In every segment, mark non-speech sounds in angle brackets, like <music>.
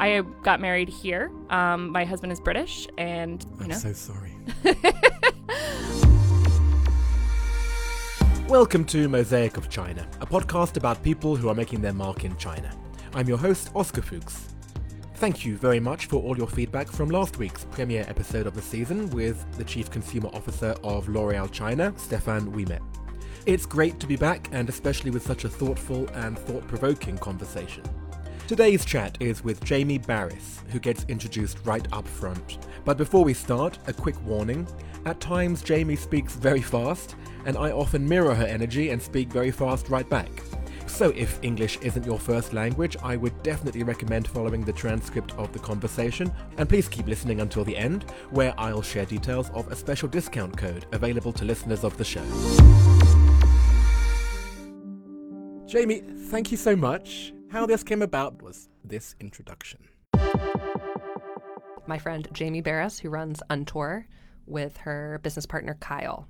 I got married here. Um, my husband is British, and you I'm know. so sorry. <laughs> Welcome to Mosaic of China, a podcast about people who are making their mark in China. I'm your host, Oscar Fuchs. Thank you very much for all your feedback from last week's premiere episode of the season with the Chief Consumer Officer of L'Oreal China, Stefan Wimet. It's great to be back, and especially with such a thoughtful and thought provoking conversation. Today's chat is with Jamie Barys, who gets introduced right up front. But before we start, a quick warning. At times, Jamie speaks very fast, and I often mirror her energy and speak very fast right back. So, if English isn't your first language, I would definitely recommend following the transcript of the conversation, and please keep listening until the end, where I'll share details of a special discount code available to listeners of the show. Jamie, thank you so much. How this came about was this introduction. my friend Jamie Barys, who runs Untour with her business partner Kyle.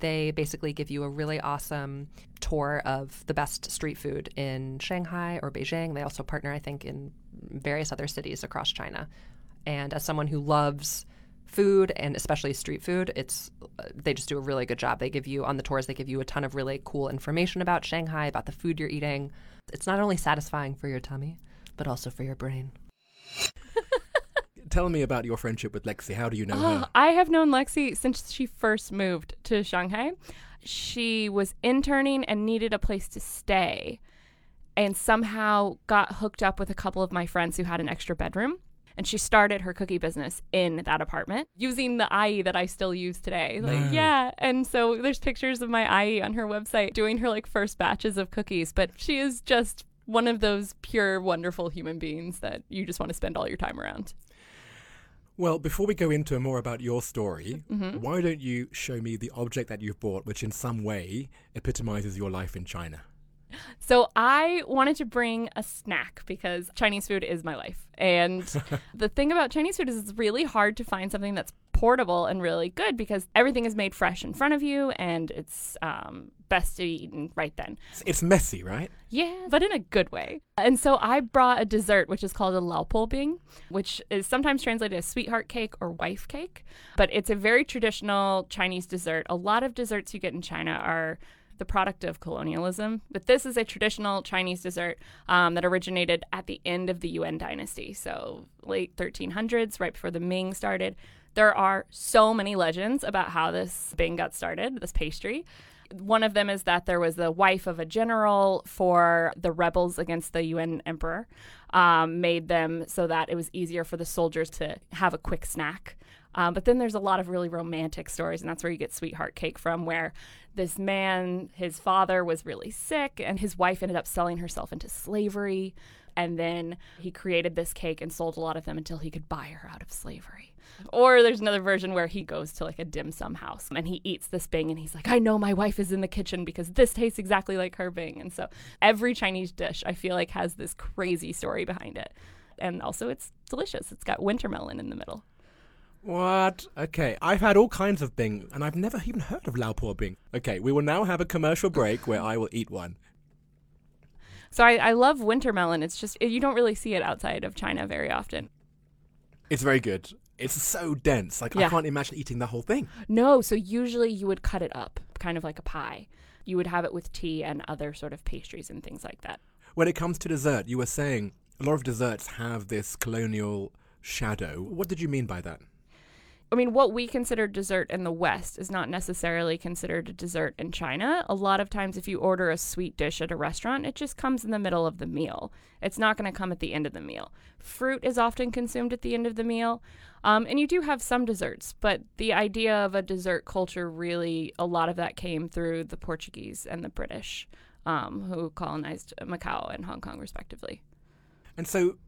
They basically give you a really awesome tour of the best street food in Shanghai or Beijing. They also partner, I think, in various other cities across China. And as someone who loves food and especially street food, it's uh, they just do a really good job. They give you on the tours, they give you a ton of really cool information about Shanghai, about the food you're eating. It's not only satisfying for your tummy, but also for your brain. <laughs> Tell me about your friendship with Lexi. How do you know Oh, her? Ah, I have known Lexi since she first moved to Shanghai. She was interning and needed a place to stay, and somehow got hooked up with a couple of my friends who had an extra bedroom. And she started her cookie business in that apartment using the IE that I still use today. Like, yeah. And so there's pictures of my IE on her website doing her like first batches of cookies. But she is just one of those pure, wonderful human beings that you just want to spend all your time around. Well, before we go into more about your story, Mm-hmm. why don't you show me the object that you've bought, which in some way epitomizes your life in China? So I wanted to bring a snack because Chinese food is my life. And <laughs> the thing about Chinese food is it's really hard to find something that's portable and really good because everything is made fresh in front of you and it's um, best to eat eaten right then. It's- messy, right? Yeah, but in a good way. And so I brought a dessert which is called a lao po bing, which is sometimes translated as sweetheart cake or wife cake. But it's a very traditional Chinese dessert. A lot of desserts you get in China are the product of colonialism, but this is a traditional Chinese dessert um, that originated at the end of the Yuan dynasty, so late 1300s, right before the Ming started. There are so many legends about how this thing got started, this pastry. One of them is that there was the wife of a general for the rebels against the Yuan emperor, um, made them so that it was easier for the soldiers to have a quick snack. Um, but then there's a lot of really romantic stories, and that's where you get Sweetheart Cake from, where this man, his father was really sick, and his wife ended up selling herself into slavery. And then he created this cake and sold a lot of them until he could buy her out of slavery. Or there's another version where he goes to like a dim sum house and he eats this bing and he's like, I know my wife is in the kitchen because this tastes exactly like her bing. And so every Chinese dish I feel like has this crazy story behind it. And also it's delicious. It's got winter melon in the middle. What? Okay, I've had all kinds of Bing, and I've never even heard of Lao Po Bing. Okay, we will now have a commercial break where I will eat one. So I, I love winter melon. It's just, you don't really see it outside of China very often. It's very good. It's so dense. Like, I Yeah. can't imagine eating the whole thing. No, so usually you would cut it up, kind of like a pie. You would have it with tea and other sort of pastries and things like that. When it comes to dessert, you were saying a lot of desserts have this colonial shadow. What did you mean by that? I mean, what we consider dessert in the West is not necessarily considered a dessert in China. A lot of times, if you order a sweet dish at a restaurant, it just comes in the middle of the meal. It's not going to come at the end of the meal. Fruit is often consumed at the end of the meal. Um, and you do have some desserts, but the idea of a dessert culture really, a lot of that came through the Portuguese and the British, um, who colonized Macau and Hong Kong, respectively. And so,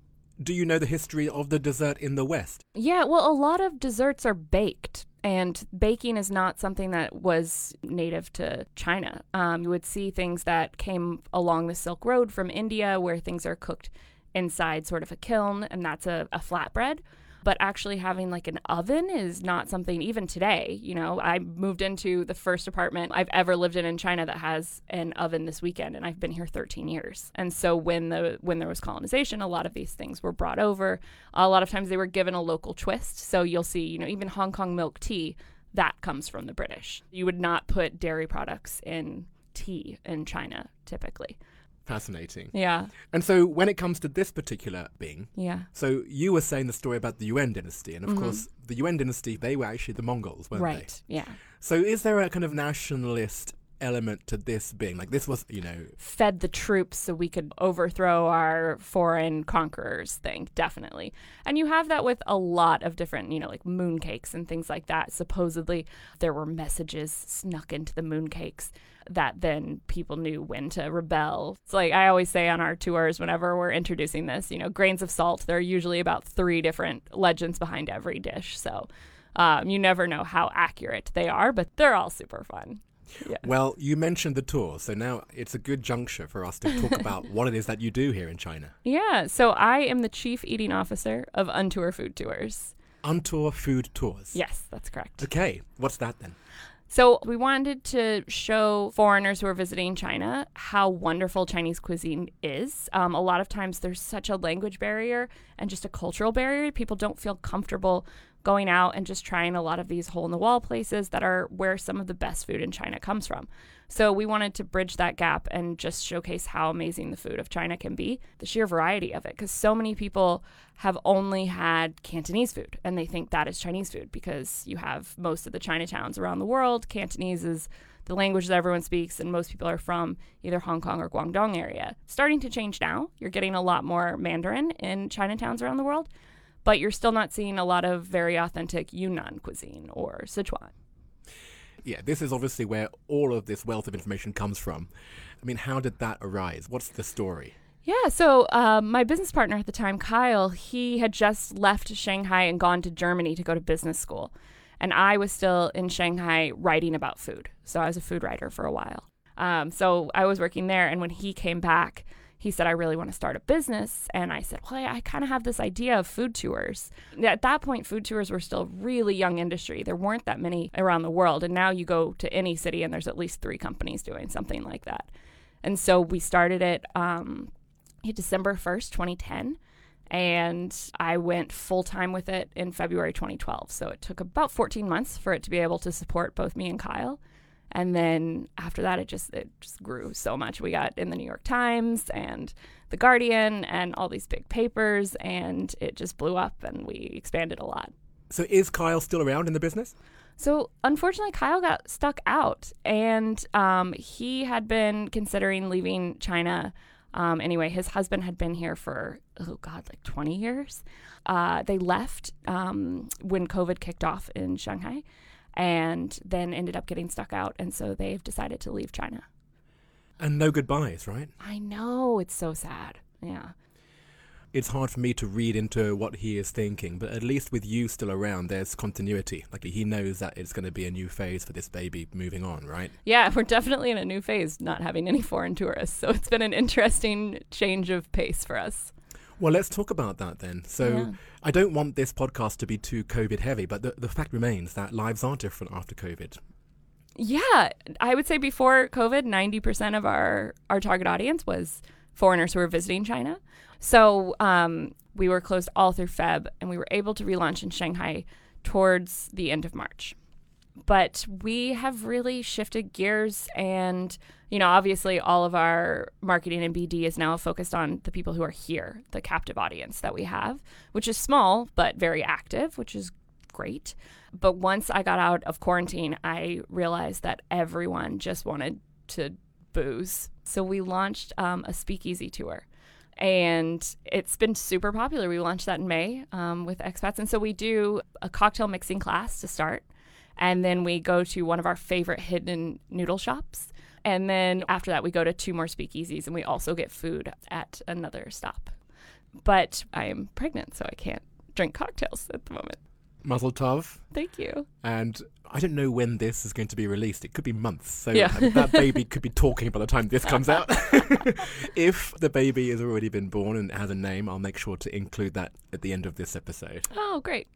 do you know the history of the dessert in the West? Yeah, well, a lot of desserts are baked, and baking is not something that was native to China. Um, you would see things that came along the Silk Road from India, where things are cooked inside sort of a kiln, and that's a, a flatbread. But actually having like an oven is not something even today. You know, I moved into the first apartment I've ever lived in in China that has an oven this weekend, and I've been here 13 years. And so when the when there was colonization, a lot of these things were brought over. A lot of times they were given a local twist. So you'll see, you know, even Hong Kong milk tea that comes from the British. You would not put dairy products in tea in China typically. Fascinating. Yeah. And so when it comes to this particular Bing, Yeah. so you were saying the story about the Yuan dynasty, and of Mhm. course the Yuan dynasty, they were actually the Mongols, weren't they? Right. Yeah. So is there a kind of nationalist element to this being Like this was, you know, Fed the troops so we could overthrow our foreign conquerors thing, definitely. And you have that with a lot of different, you know, like mooncakes and things like that. Supposedly there were messages snuck into the mooncakes that then people knew when to rebel. It's like I always say on our tours whenever we're introducing this, you know, grains of salt, there are usually about three different legends behind every dish. So um, you never know how accurate they are, but they're all super fun. Yeah. well, you mentioned the tour, so now it's a good juncture for us to talk <laughs> about what it is that you do here in China. Yeah, so I am the chief eating officer of Untour Food Tours. Untour food tours. Yes, that's correct. Okay, what's that then? So we wanted to show foreigners who are visiting China how wonderful Chinese cuisine is. Um, a lot of times there's such a language barrier and just a cultural barrier. People don't feel comfortable going out and just trying a lot of these hole in the wall places that are where some of the best food in China comes from. So we wanted to bridge that gap and just showcase how amazing the food of China can be, the sheer variety of it, because so many people have only had Cantonese food and they think that is Chinese food because you have most of the Chinatowns around the world. Cantonese is the language that everyone speaks, and most people are from either Hong Kong or Guangdong area. Starting to change now. You're getting a lot more Mandarin in Chinatowns around the world, but you're still not seeing a lot of very authentic Yunnan cuisine or Sichuan. Yeah, this is obviously where all of this wealth of information comes from. I mean, how did that arise? What's the story? Yeah, so um, my business partner at the time, Kyle, he had just left Shanghai and gone to Germany to go to business school. And I was still in Shanghai writing about food. So I was a food writer for a while. Um, so I was working there. And when he came back, he said, I really want to start a business. And I said, Well, I, kind of have this idea of food tours. At that point, food tours were still really young industry. There weren't that many around the world. And now you go to any city and there's at least three companies doing something like that. And so we started it um, December 1st, 2010. And I went full time with it in February 2012. So it took about 14 months for it to be able to support both me and Kyle. And then after that, it just it just grew so much. We got in the New York Times and the Guardian and all these big papers, and it just blew up, and we expanded a lot. So is Kyle still around in the business? So unfortunately, Kyle got stuck out, and um, he had been considering leaving China. Um, anyway, his husband had been here for oh god, like 20 years. Uh, they left um, when COVID kicked off in Shanghai, and then ended up getting stuck out, and so they've decided to leave China. And no goodbyes, right? I know it's so sad. Yeah. It's hard for me to read into what he is thinking, but at least with you still around, there's continuity. Like he knows that it's going to be a new phase for this baby moving on, right? Yeah, <laughs> we're definitely in a new phase, not having any foreign tourists. So it's been an interesting change of pace for us. Well, let's talk about that then. So, Yeah. I don't want this podcast to be too COVID heavy, but the, the fact remains that lives are different after COVID. Yeah, I would say before COVID, 90% of our, our target audience was foreigners who were visiting China. So um, we were closed all through Feb, and we were able to relaunch in Shanghai towards the end of March. But we have really shifted gears, and you know, obviously, all of our marketing and BD is now focused on the people who are here, the captive audience that we have, which is small but very active, which is great. But once I got out of quarantine, I realized that everyone just wanted to booze. So we launched um, a speakeasy tour. And it's been super popular. We launched that in May um, with expats. And so we do a cocktail mixing class to start. And then we go to one of our favorite hidden noodle shops. And then after that, we go to two more speakeasies and we also get food at another stop. But I am pregnant, so I can't drink cocktails at the moment. Mazel tov. Thank you. And I don't know when this is going to be released. It could be months. So Yeah. that baby could be talking by the time this comes out. <laughs> if the baby has already been born and has a name, I'll make sure to include that at the end of this episode. Oh, great.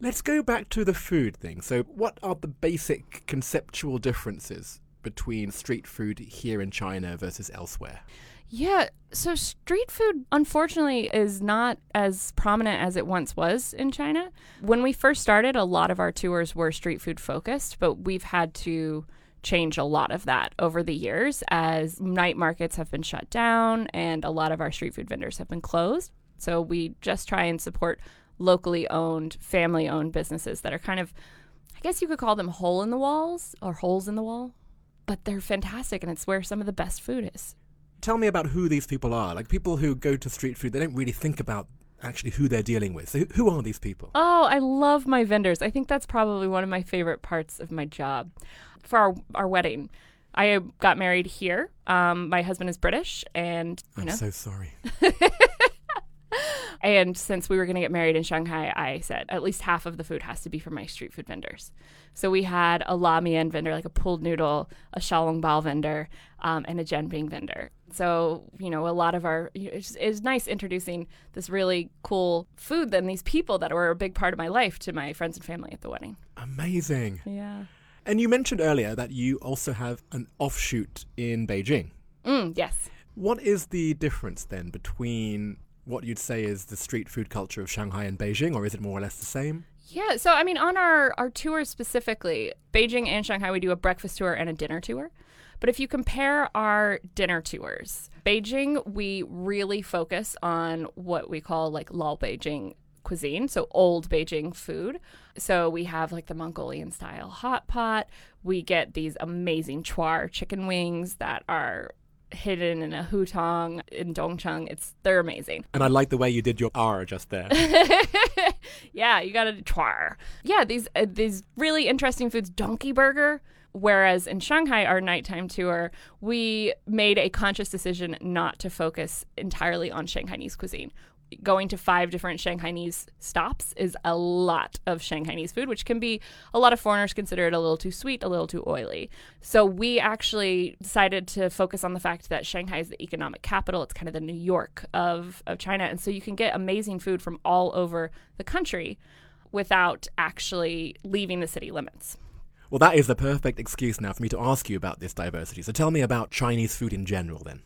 Let's go back to the food thing. So, what are the basic conceptual differences between street food here in China versus elsewhere? Yeah, so street food unfortunately is not as prominent as it once was in China. When we first started, a lot of our tours were street food focused, but we've had to change a lot of that over the years as night markets have been shut down and a lot of our street food vendors have been closed. So we just try and support locally owned, family owned businesses that are kind of I guess you could call them hole in the walls or holes in the wall, but they're fantastic and it's where some of the best food is. Tell me about who these people are. Like, people who go to street food, they don't really think about actually who they're dealing with. So, who- are these people? Oh, I love my vendors. I think that's probably one of my favorite parts of my job. For our, our wedding, I got married here. Um, my husband is British, and I'm know, so sorry. <laughs> and since we were going to get married in Shanghai, I said at least half of the food has to be from my street food vendors. So we had a la mian vendor, like a pulled noodle, a xiaolongbao vendor, um, and a jianbing vendor. So you know, a lot of our it's, it's nice introducing this really cool food and these people that were a big part of my life to my friends and family at the wedding. Amazing. Yeah. And you mentioned earlier that you also have an offshoot in Beijing. Mm, yes. What is the difference then between what you'd say is the street food culture of Shanghai and Beijing, or is it more or less the same? Yeah, so I mean, on our our tours specifically, Beijing and Shanghai, we do a breakfast tour and a dinner tour. But if you compare our dinner tours, Beijing, we really focus on what we call like Lao Beijing cuisine, so old Beijing food. So we have like the Mongolian style hot pot. We get these amazing chuar chicken wings that are hidden in a hutong in Dongcheng. It's they're amazing. And I like the way you did your R just there. <laughs> yeah, you got to twar. Yeah, these uh, these really interesting foods. Donkey burger. Whereas in Shanghai, our nighttime tour, we made a conscious decision not to focus entirely on Shanghainese cuisine. Going to five different Shanghainese stops is a lot of Shanghainese food, which can be a lot of foreigners consider it a little too sweet, a little too oily. So we actually decided to focus on the fact that Shanghai is the economic capital. It's kind of the New York of, of China. And so you can get amazing food from all over the country without actually leaving the city limits. well, that is the perfect excuse now for me to ask you about this diversity. So tell me about Chinese food in general then.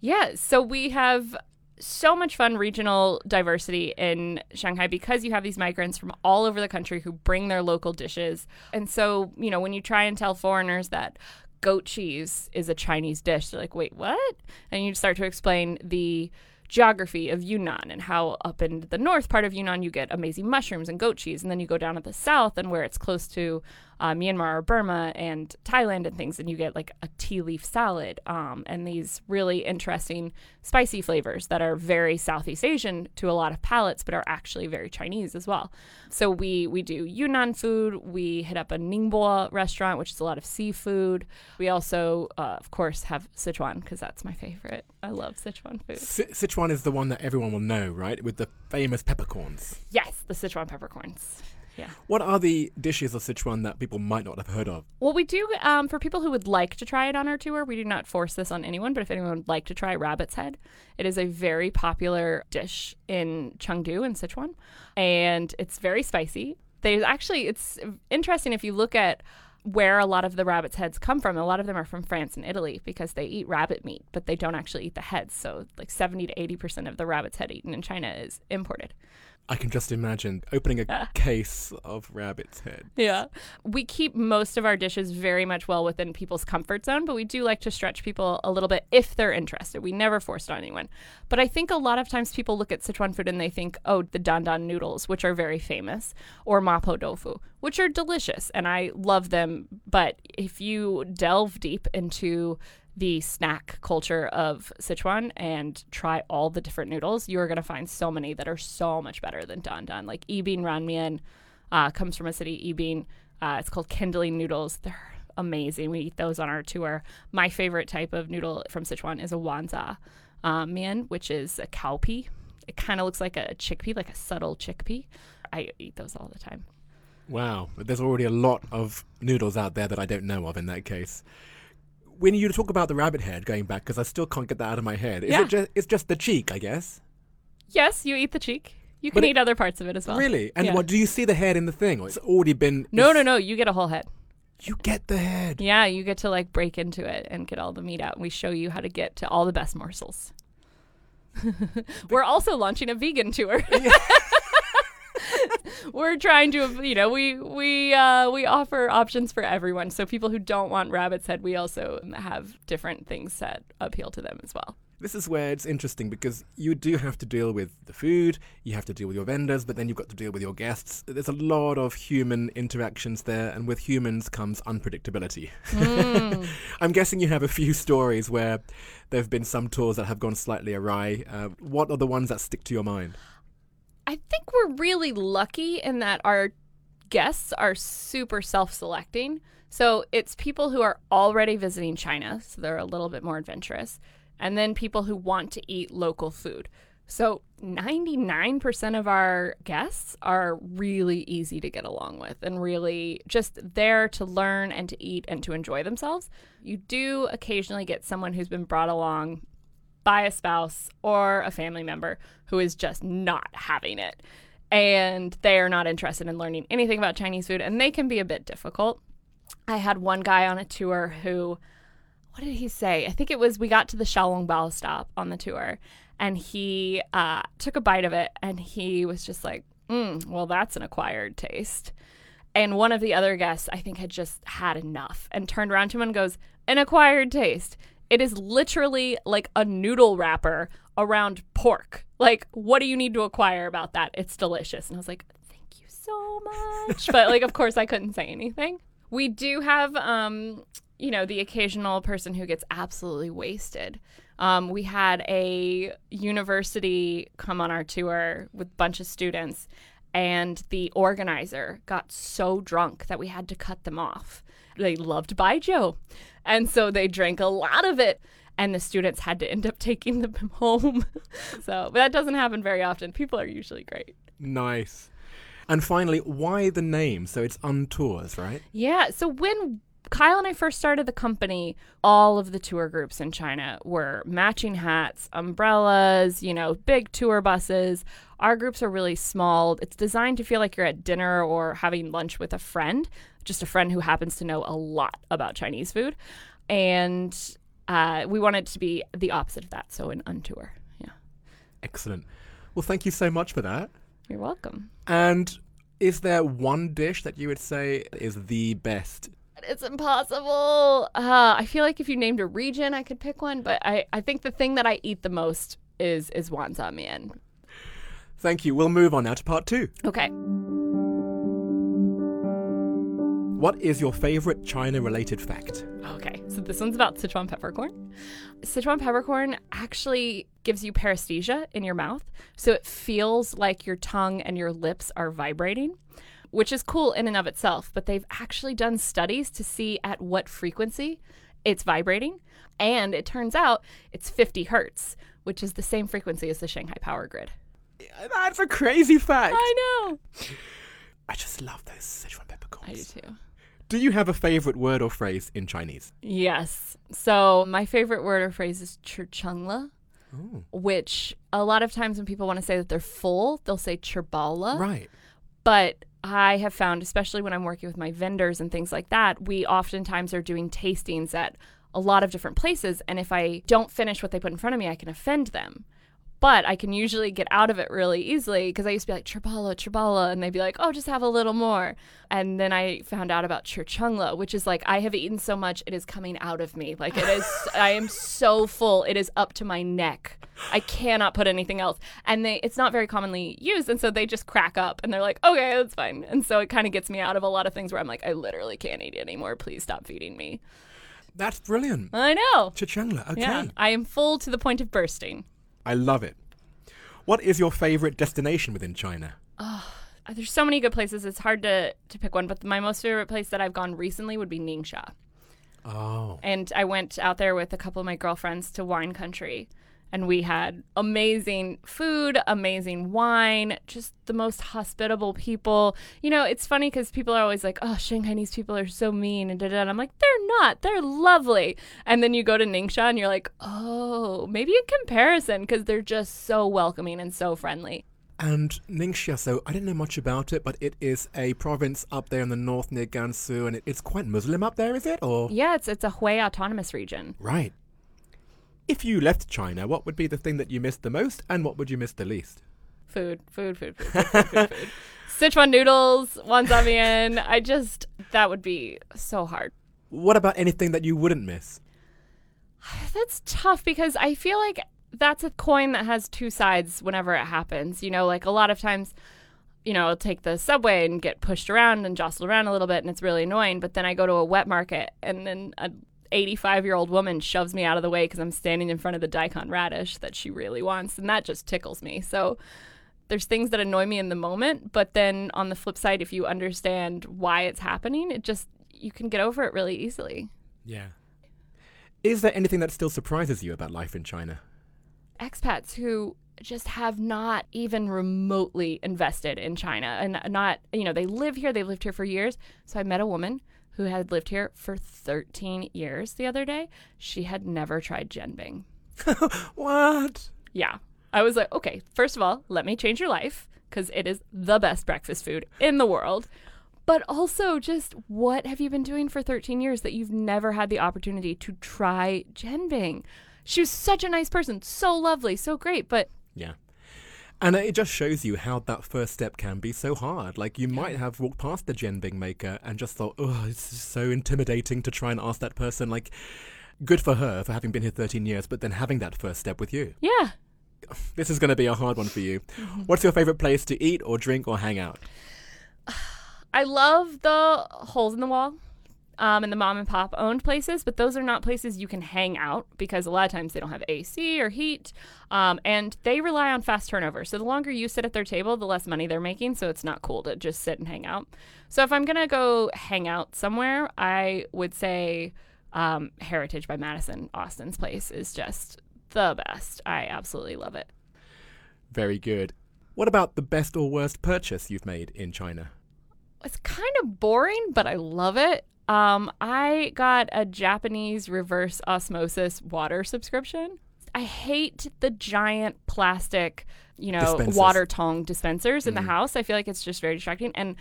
Yeah, so we have so much fun regional diversity in Shanghai because you have these migrants from all over the country who bring their local dishes. And so, you know, when you try and tell foreigners that goat cheese is a Chinese dish, they're like, wait, what? And you start to explain the geography of Yunnan and how up in the north part of Yunnan you get amazing mushrooms and goat cheese, and then you go down to the south and where it's close to uh, Myanmar or Burma and Thailand and things, and you get like a tea leaf salad um, and these really interesting spicy flavors that are very Southeast Asian to a lot of palates, but are actually very Chinese as well. So we we do Yunnan food. We hit up a Ningbo restaurant, which is a lot of seafood. We also, uh, of course, have Sichuan because that's my favorite. I love Sichuan food. Si- Sichuan is the one that everyone will know, right? With the famous peppercorns. Yes, the Sichuan peppercorns. Yeah. What are the dishes of Sichuan that people might not have heard of? Well, we do, um, for people who would like to try it on our tour, we do not force this on anyone, but if anyone would like to try rabbit's head, it is a very popular dish in Chengdu in Sichuan, and it's very spicy. There's actually, it's interesting if you look at where a lot of the rabbit's heads come from. A lot of them are from France and Italy because they eat rabbit meat, but they don't actually eat the heads. So, like 70 to 80% of the rabbit's head eaten in China is imported. I can just imagine opening a case of rabbit's head. Yeah. We keep most of our dishes very much well within people's comfort zone, but we do like to stretch people a little bit if they're interested. We never forced on anyone. But I think a lot of times people look at Sichuan food and they think, oh, the dandan noodles, which are very famous, or mapo tofu, which are delicious and I love them. But if you delve deep into the snack culture of Sichuan and try all the different noodles, you're going to find so many that are so much better than dandan. Like Yibin Ranmian uh, comes from a city, Yibin. Uh, it's called kindling noodles. They're amazing. We eat those on our tour. My favorite type of noodle from Sichuan is a wanza uh, mian, which is a cowpea. It kind of looks like a chickpea, like a subtle chickpea. I eat those all the time. Wow, there's already a lot of noodles out there that I don't know of in that case. When you talk about the rabbit head going back, because I still can't get that out of my head, is Yeah. it just it's just the cheek, I guess? Yes, you eat the cheek. You But can it- eat other parts of it as well. really? And yeah. what do you see the head in the thing? Or it's already been No, no, no. You get a whole head. You get the head. Yeah, you get to like break into it and get all the meat out. We show you how to get to all the best morsels. <laughs> We're also launching a vegan tour. <laughs> We're trying to, you know, we we uh, we offer options for everyone. So people who don't want rabbit's head, we also have different things that appeal to them as well. This is where it's interesting because you do have to deal with the food, you have to deal with your vendors, but then you've got to deal with your guests. There's a lot of human interactions there, and with humans comes unpredictability. <laughs> I'm guessing you have a few stories where there have been some tours that have gone slightly awry. Uh, what are the ones that stick to your mind? I think we're really lucky in that our guests are super self selecting. So it's people who are already visiting China, so they're a little bit more adventurous, and then people who want to eat local food. So 99% of our guests are really easy to get along with and really just there to learn and to eat and to enjoy themselves. You do occasionally get someone who's been brought along by a spouse or a family member who is just not having it. And they are not interested in learning anything about Chinese food, and they can be a bit difficult. I had one guy on a tour who, what did he say? I think it was we got to the Xiaolongbao stop on the tour, and he uh, took a bite of it, and he was just like, mm, well, that's an acquired taste. And one of the other guests, I think, had just had enough and turned around to him and goes, An acquired taste. It is literally like a noodle wrapper around pork. Like, what do you need to acquire about that? It's delicious. And I was like, Thank you so much. but, like, of course, I couldn't say anything. We do have, um, you know, the occasional person who gets absolutely wasted. Um, we had a university come on our tour with a bunch of students, and the organizer got so drunk that we had to cut them off. They loved Baijiu, and so they drank a lot of it, and the students had to end up <laughs> taking them home. <laughs> so but that doesn't happen very often. People are usually great. Nice. And finally, why the name? So it's Untours, right? Yeah. So when Kyle and I first started the company, all of the tour groups in China were matching hats, umbrellas, you know, big tour buses. Our groups are really small. It's designed to feel like you're at dinner or having lunch with a friend, just a friend who happens to know a lot about Chinese food. And uh, we wanted to be the opposite of that. So an untour. Yeah. Excellent. Well, thank you so much for that. You're welcome. And is there one dish that you would say is the best? It's impossible. Uh, I feel like if you named a region, I could pick one, but I, I think the thing that I eat the most is is wanza mian. Thank you. We'll move on now to part two. Okay. What is your favorite China related fact? Okay. So this one's about Sichuan peppercorn. Sichuan peppercorn actually gives you paresthesia in your mouth, so it feels like your tongue and your lips are vibrating. Which is cool in and of itself, but they've actually done studies to see at what frequency it's vibrating. And it turns out it's 50 hertz, which is the same frequency as the Shanghai power grid. That's a crazy fact. I know. I just love those Sichuan peppercorns. I do too. Do you have a favorite word or phrase in Chinese? Yes. So my favorite word or phrase is churchungla, Oh. which a lot of times when people want to say that they're full, they'll say chirbala. Right. But I have found, especially when I'm working with my vendors and things like that, we oftentimes are doing tastings at a lot of different places. And if I don't finish what they put in front of me, I can offend them. But I can usually get out of it really easily because I used to be like, Chirbala, Chirbala. And they'd be like, oh, just have a little more. And then I found out about Churchungla, which is like, I have eaten so much, it is coming out of me. Like, it is, I am so full. It is up to my neck. I cannot put anything else. And they, it's not very commonly used. And so they just crack up and they're like, okay, that's fine. And so it kind of gets me out of a lot of things where I'm like, I literally can't eat anymore. Please stop feeding me. That's brilliant. I know. Chichangla. Okay. Yeah. I am full to the point of bursting. I love it. What is your favorite destination within China? Uh, There's so many good places. It's hard to, to pick one, but my most favorite place that I've gone recently would be Ningxia. Oh. And I went out there with a couple of my girlfriends to wine country. And we had amazing food, amazing wine, just the most hospitable people. You know, it's funny because people are always like, oh, Shanghainese people are so mean. And, da, da. I'm like, they're not. They're lovely. And then you go to Ningxia and you're like, oh, maybe in comparison because they're just so welcoming and so friendly. And Ningxia, so I didn't know much about it, but it is a province up there in the north near Gansu, and it, it's quite Muslim up there, is it? Or Yeah, it's, it's a Hui autonomous region. right. If you left China, what would be the thing that you missed the most, and what would you miss the least? Food, food, food, food, food, food, food, food. <laughs> Sichuan noodles, wanzamian. I just, that would be so hard. What about anything that you wouldn't miss? <sighs> That's tough because I feel like that's a coin that has two sides whenever it happens. You know, like a lot of times, you know, I'll take the subway and get pushed around and jostled around a little bit and it's really annoying. But then I go to a wet market and then a 85 year old woman shoves me out of the way because I'm standing in front of the daikon radish that she really wants. And that just tickles me. So there's things that annoy me in the moment. But then on the flip side, if you understand why it's happening, it just, you can get over it really easily. Yeah. Is there anything that still surprises you about life in China? expats who just have not even remotely invested in China and not, you know, they live here, they've lived here for years. So I met a woman who had lived here for 13 years the other day. She had never tried jianbing. <laughs> What? Yeah. I was like, okay, first of all, let me change your life because it is the best breakfast food in the world. But also, just what have you been doing for 13 years that you've never had the opportunity to try jianbing? She was such a nice person, so lovely, so great, but Yeah. And it just shows you how that first step can be so hard. Like, you might have walked past the jianbing maker and just thought, oh, it's so intimidating to try and ask that person. Like, good for her for having been here 13 years, but then having that first step with you. yeah. <sighs> This is going to be a hard one for you. Mm-hmm. What's your favorite place to eat or drink or hang out? <sighs> I love the holes in the wall um, and the mom and pop owned places, but those are not places you can hang out because a lot of times they don't have AC or heat. Um, and they rely on fast turnover. So the longer you sit at their table, the less money they're making. So it's not cool to just sit and hang out. So if I'm going to go hang out somewhere, I would say um, Heritage by Madison, Austin's place, is just the best. I absolutely love it. Very good. What about the best or worst purchase you've made in China? it's kind of boring, but I love it. Um, I got a Japanese reverse osmosis water subscription. I hate the giant plastic, you know, Dispensers. water tong dispensers in the house. I feel like it's just very distracting. And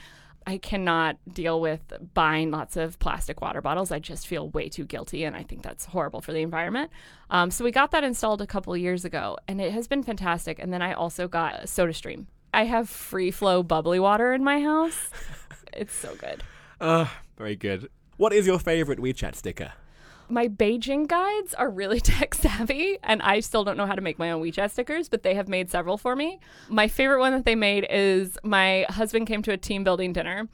I cannot deal with buying lots of plastic water bottles. I just feel way too guilty, and I think that's horrible for the environment. Um, so we got that installed a couple years ago, and it has been fantastic. And then I also got a SodaStream. I have free flow bubbly water in my house. <laughs> it's so good. Uh, very good. What is your favorite WeChat sticker? My Beijing guides are really <laughs> tech savvy, and I still don't know how to make my own WeChat stickers, but they have made several for me. My favorite one that they made is my husband came to a team building dinner,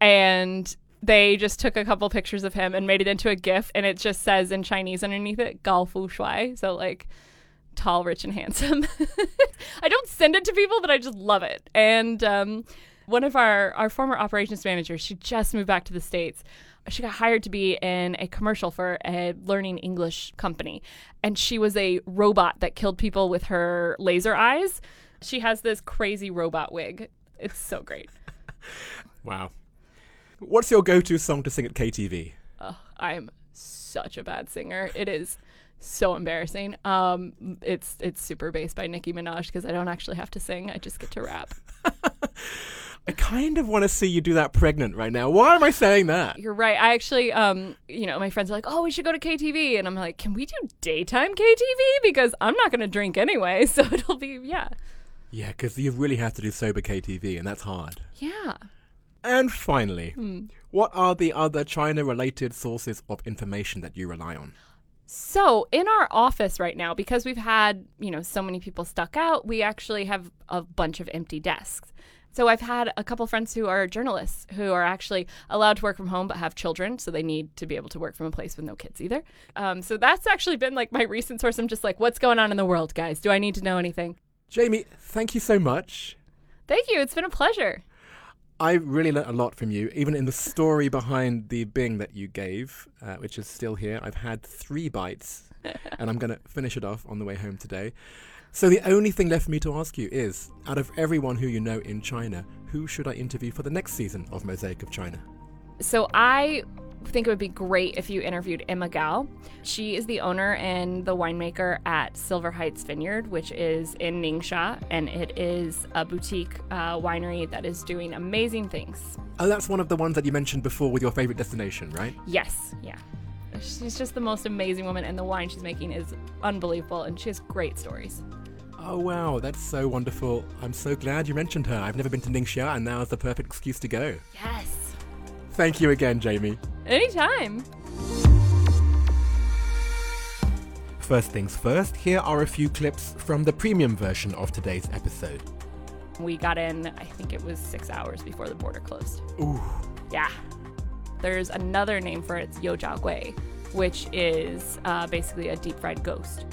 and they just took a couple pictures of him and made it into a GIF, and it just says in Chinese underneath it, Gao Fu Shuai. So, like, tall, rich, and handsome. <laughs> I don't send it to people, but I just love it. And um, one of our, our former operations managers, she just moved back to the States. She got hired to be in a commercial for a learning English company. And she was a robot that killed people with her laser eyes. She has this crazy robot wig. It's so great. <laughs> Wow. What's your go to song to sing at KTV? Ugh, I'm such a bad singer. It is so embarrassing. Um, it's it's super bass by Nicki Minaj because I don't actually have to sing. I just get to rap. <laughs> I kind of want to see you do that pregnant right now. Why am I saying that? You're right. I actually, um, you know, my friends are like, "Oh, we should go to KTV," and I'm like, "Can we do daytime KTV? Because I'm not going to drink anyway, <laughs> so it'll be yeah, Yeah, because you really have to do sober KTV, and that's hard. yeah." And finally, what are the other China related sources of information that you rely on? So, in our office right now, because we've had, you know, so many people stuck out, we actually have a bunch of empty desks. So, I've had a couple friends who are journalists who are actually allowed to work from home but have children. So, they need to be able to work from a place with no kids either. Um, so, that's actually been like my recent source. I'm just like, what's going on in the world, guys? Do I need to know anything? Jamie, thank you so much. Thank you. It's been a pleasure. I really learnt a lot from you, even in the story behind the Bing that you gave, uh, which is still here. I've had three bites, <laughs> and I'm going to finish it off on the way home today. So the only thing left for me to ask you is, out of everyone who you know in China, who should I interview for the next season of Mosaic of China? So I think it would be great if you interviewed Emma Gao. She is the owner and the winemaker at Silver Heights Vineyard, which is in Ningxia, and it is a boutique uh, winery that is doing amazing things. Oh, that's one of the ones that you mentioned before with your favorite destination, right? Yes, yeah. She's just the most amazing woman, and the wine she's making is unbelievable, and she has great stories. Oh wow, that's so wonderful. I'm so glad you mentioned her. I've never been to Ningxia, and now is the perfect excuse to go. Yes. Thank you again, Jamie. Anytime. First things first, here are a few clips from the premium version of today's episode. We got in, I think it was six hours before the border closed. Ooh. Yeah. There's another name for it, it's Youjia Gui, which is uh, basically a deep fried ghost.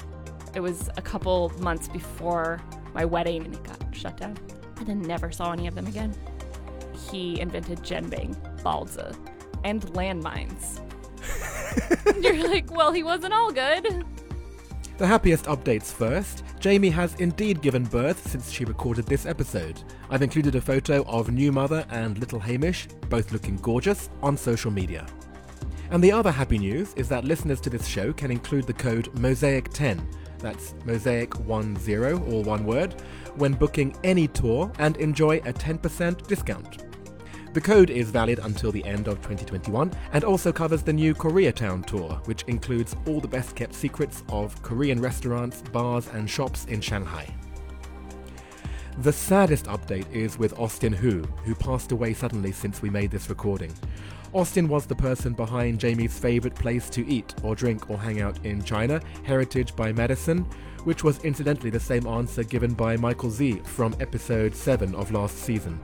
It was a couple months before my wedding and it got shut down. And then never saw any of them again. He invented Genbang, Balza, and landmines. <laughs> You're like, well, he wasn't all good. The happiest updates first. Jamie has indeed given birth since she recorded this episode. I've included a photo of new mother and little Hamish, both looking gorgeous, on social media. And the other happy news is that listeners to this show can include the code MOSAIC10, that's Mosaic10, all one word, when booking any tour and enjoy a 10% discount. The code is valid until the end of 2021 and also covers the new Koreatown tour, which includes all the best kept secrets of Korean restaurants, bars, and shops in Shanghai. The saddest update is with Austin Hu, who passed away suddenly since we made this recording. Austin was the person behind Jamie's favourite place to eat or drink or hang out in China, Heritage by Madison, which was incidentally the same answer given by Michael Z from episode 7 of last season.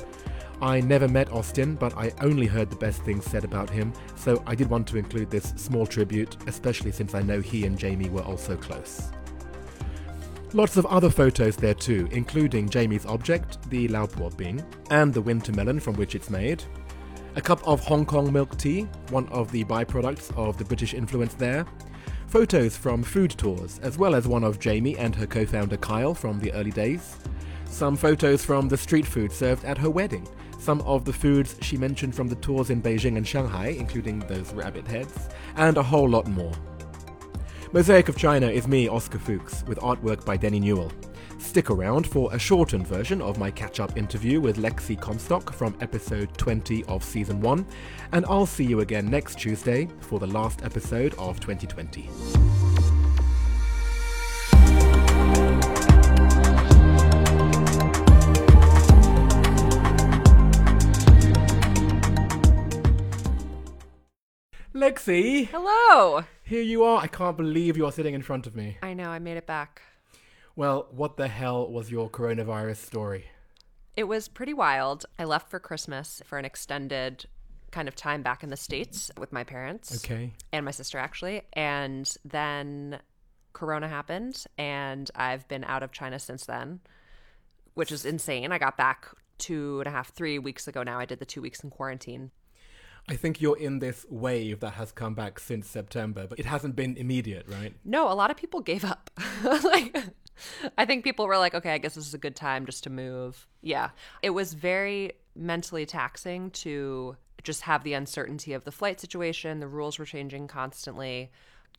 I never met Austin, but I only heard the best things said about him, so I did want to include this small tribute, especially since I know he and Jamie were also close. Lots of other photos there too, including Jamie's object, the Laupo Bing, and the winter melon from which it's made. A cup of Hong Kong milk tea, one of the byproducts of the British influence there. Photos from food tours, as well as one of Jamie and her co founder Kyle from the early days. Some photos from the street food served at her wedding, some of the foods she mentioned from the tours in Beijing and Shanghai, including those rabbit heads, and a whole lot more. Mosaic of China is me, Oscar Fuchs, with artwork by Denny Newell. Stick around for a shortened version of my catch up interview with Lexi Comstock from episode 20 of season 1, and I'll see you again next Tuesday for the last episode of 2020. Lexi! Hello. Here you are. I can't believe you are sitting in front of me. I know, I made it back. Well, what the hell was your coronavirus story? It was pretty wild. I left for Christmas for an extended kind of time back in the States with my parents. Okay. And my sister, actually. And then Corona happened, and I've been out of China since then, which is insane. I got back two and a half, three weeks ago now. I did the two weeks in quarantine. I think you're in this wave that has come back since September, but it hasn't been immediate, right? No, a lot of people gave up. <laughs> like, I think people were like, okay, I guess this is a good time just to move. Yeah. It was very mentally taxing to just have the uncertainty of the flight situation. The rules were changing constantly,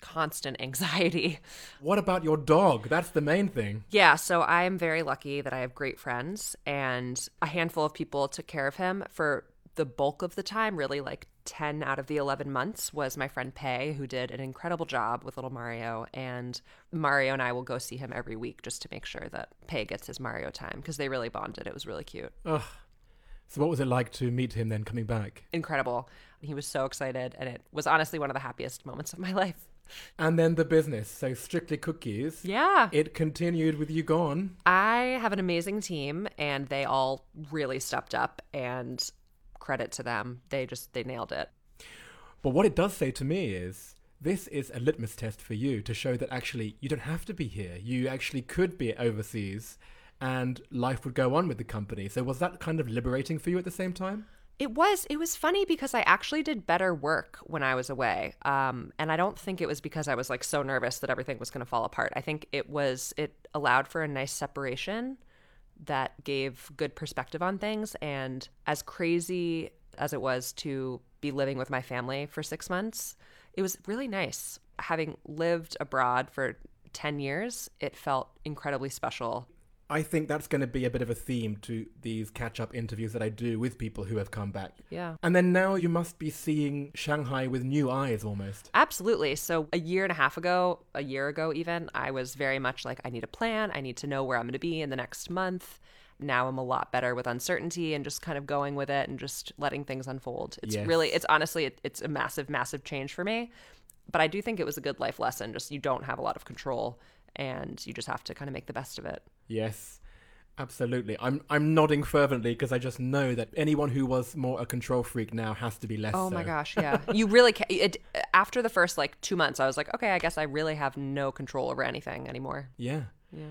constant anxiety. What about your dog? That's the main thing. Yeah, so I am very lucky that I have great friends and a handful of people took care of him for the bulk of the time, really like 10 out of the 11 months, was my friend Pei, who did an incredible job with little Mario. And Mario and I will go see him every week just to make sure that Pei gets his Mario time because they really bonded. It was really cute. Ugh. So, what was it like to meet him then coming back? Incredible. He was so excited, and it was honestly one of the happiest moments of my <laughs> life. And then the business. So, Strictly Cookies. Yeah. It continued with you gone. I have an amazing team, and they all really stepped up and credit to them. They just they nailed it. But what it does say to me is this is a litmus test for you to show that actually you don't have to be here. You actually could be overseas and life would go on with the company. So was that kind of liberating for you at the same time? It was it was funny because I actually did better work when I was away. Um, and I don't think it was because I was like so nervous that everything was going to fall apart. I think it was it allowed for a nice separation that gave good perspective on things and as crazy as it was to be living with my family for 6 months, it was really nice. Having lived abroad for 10 years, it felt incredibly special I think that's going to be a bit of a theme to these catch up interviews that I do with people who have come back. Yeah. And then now you must be seeing Shanghai with new eyes almost. Absolutely. So, a year and a half ago, a year ago even, I was very much like, I need a plan. I need to know where I'm going to be in the next month. Now I'm a lot better with uncertainty and just kind of going with it and just letting things unfold. It's Yes. really, it's honestly, it, it's a massive, massive change for me. But I do think it was a good life lesson. Just you don't have a lot of control and you just have to kind of make the best of it. Yes. Absolutely. I'm I'm nodding fervently because I just know that anyone who was more a control freak now has to be less Oh so. my gosh, <laughs> yeah. you really can it after the first like 2 months I was like, okay, I guess I really have no control over anything anymore. Yeah. Yeah.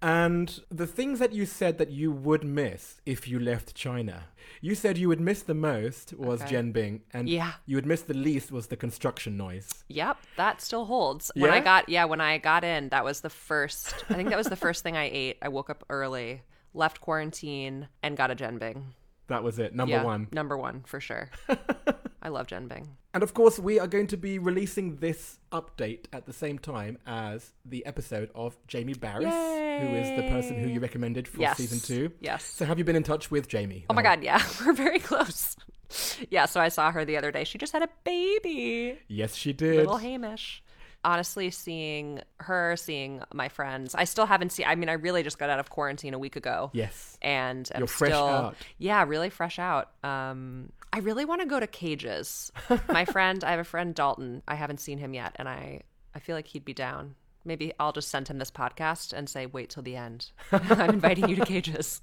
And the things that you said that you would miss if you left China. You said you would miss the most was Okay. Jianbing and Yeah. you would miss the least was the construction noise. Yep, that still holds. When I got yeah, when I got in, that was the first. I think that was the first thing I ate. I woke up early, left quarantine, and got a jianbing. That was it. Number yeah, one. number one for sure. <laughs> I love jianbing. And of course, we are going to be releasing this update at the same time as the episode of Jamie Barys, who is the person who you recommended for Yes, season two. yes. So have you been in touch with Jamie? Oh my god, yeah, <laughs> we're very close. Yeah, so I saw her the other day. She just had a baby, Yes, she did. little Hamish. Honestly, seeing her, seeing my friends, I still haven't seen. I mean, I really just got out of quarantine a week ago. Yes. and I'm You're fresh still out. yeah really fresh out um i really want to go to cages. <laughs> My friend i have a friend dalton. I haven't seen him yet and i i feel like he'd be down. Maybe i'll just send him this podcast and say wait till the end. <laughs> I'm inviting you to cages